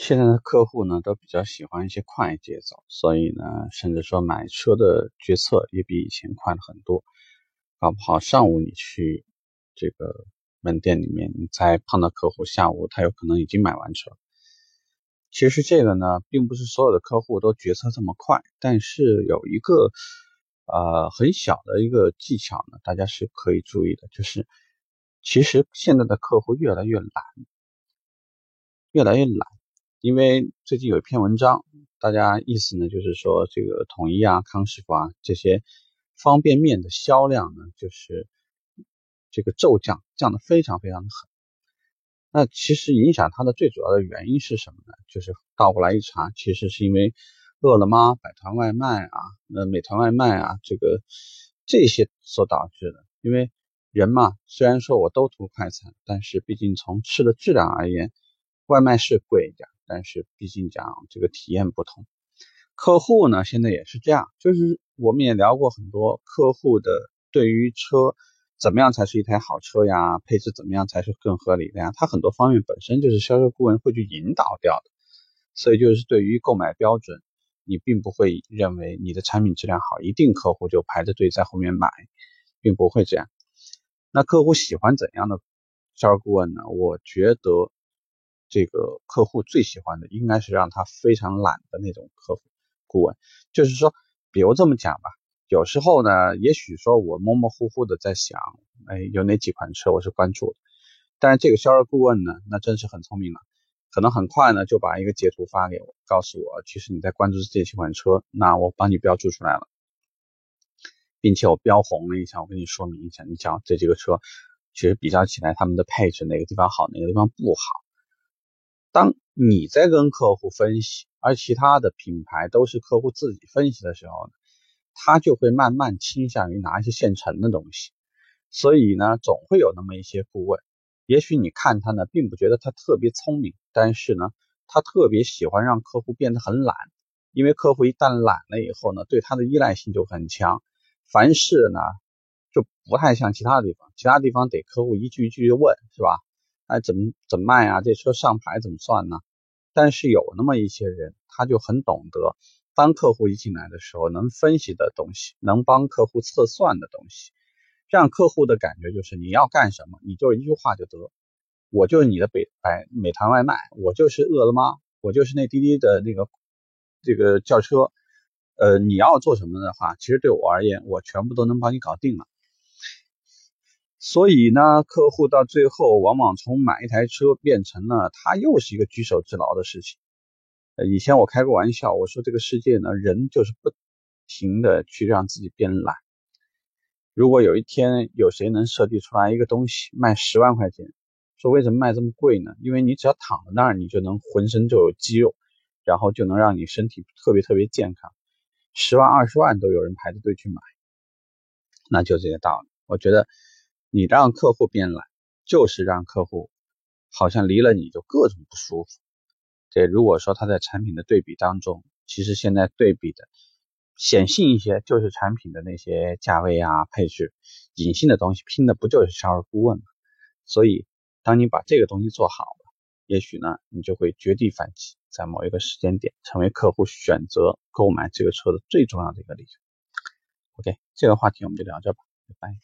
现在的客户呢，都比较喜欢一些快节奏，所以呢，甚至说买车的决策也比以前快了很多。搞不好上午你去这个门店里面，你再碰到客户，下午他有可能已经买完车。其实这个呢，并不是所有的客户都决策这么快，但是有一个呃很小的一个技巧呢，大家是可以注意的，就是其实现在的客户越来越懒，越来越懒。因为最近有一篇文章，大家意思呢就是说，这个统一啊、康师傅啊这些方便面的销量呢，就是这个骤降，降的非常非常的狠。那其实影响它的最主要的原因是什么呢？就是倒过来一查，其实是因为饿了么、百团外卖啊、呃美团外卖啊这个这些所导致的。因为人嘛，虽然说我都图快餐，但是毕竟从吃的质量而言，外卖是贵一点。但是毕竟讲这个体验不同，客户呢现在也是这样，就是我们也聊过很多客户的对于车怎么样才是一台好车呀，配置怎么样才是更合理的呀，他很多方面本身就是销售顾问会去引导掉的，所以就是对于购买标准，你并不会认为你的产品质量好，一定客户就排着队在后面买，并不会这样。那客户喜欢怎样的销售顾问呢？我觉得。这个客户最喜欢的应该是让他非常懒的那种客户顾问，就是说，比如这么讲吧，有时候呢，也许说我模模糊糊的在想，哎，有哪几款车我是关注的，但是这个销售顾问呢，那真是很聪明了，可能很快呢就把一个截图发给我，告诉我，其实你在关注这几款车，那我帮你标注出来了，并且我标红了一下，我跟你说明一下，你讲这几个车，其实比较起来，他们的配置哪个地方好，哪个地方不好。当你在跟客户分析，而其他的品牌都是客户自己分析的时候呢，他就会慢慢倾向于拿一些现成的东西。所以呢，总会有那么一些顾问，也许你看他呢，并不觉得他特别聪明，但是呢，他特别喜欢让客户变得很懒，因为客户一旦懒了以后呢，对他的依赖性就很强，凡事呢就不太像其他地方，其他地方得客户一句一句的问，是吧？哎，怎么怎么卖啊？这车上牌怎么算呢？但是有那么一些人，他就很懂得，当客户一进来的时候，能分析的东西，能帮客户测算的东西，让客户的感觉就是你要干什么，你就一句话就得，我就是你的北百美团外卖，我就是饿了么，我就是那滴滴的那个这个叫车，呃，你要做什么的话，其实对我而言，我全部都能帮你搞定了。所以呢，客户到最后往往从买一台车变成了他又是一个举手之劳的事情。呃，以前我开过玩笑，我说这个世界呢，人就是不停的去让自己变懒。如果有一天有谁能设计出来一个东西卖十万块钱，说为什么卖这么贵呢？因为你只要躺在那儿，你就能浑身就有肌肉，然后就能让你身体特别特别健康。十万二十万都有人排着队去买，那就这个道理。我觉得。你让客户变懒，就是让客户好像离了你就各种不舒服。这如果说他在产品的对比当中，其实现在对比的显性一些，就是产品的那些价位啊、配置，隐性的东西拼的不就是销售顾问吗？所以，当你把这个东西做好了，也许呢，你就会绝地反击，在某一个时间点，成为客户选择购买这个车的最重要的一个理由。OK，这个话题我们就聊这吧，拜拜。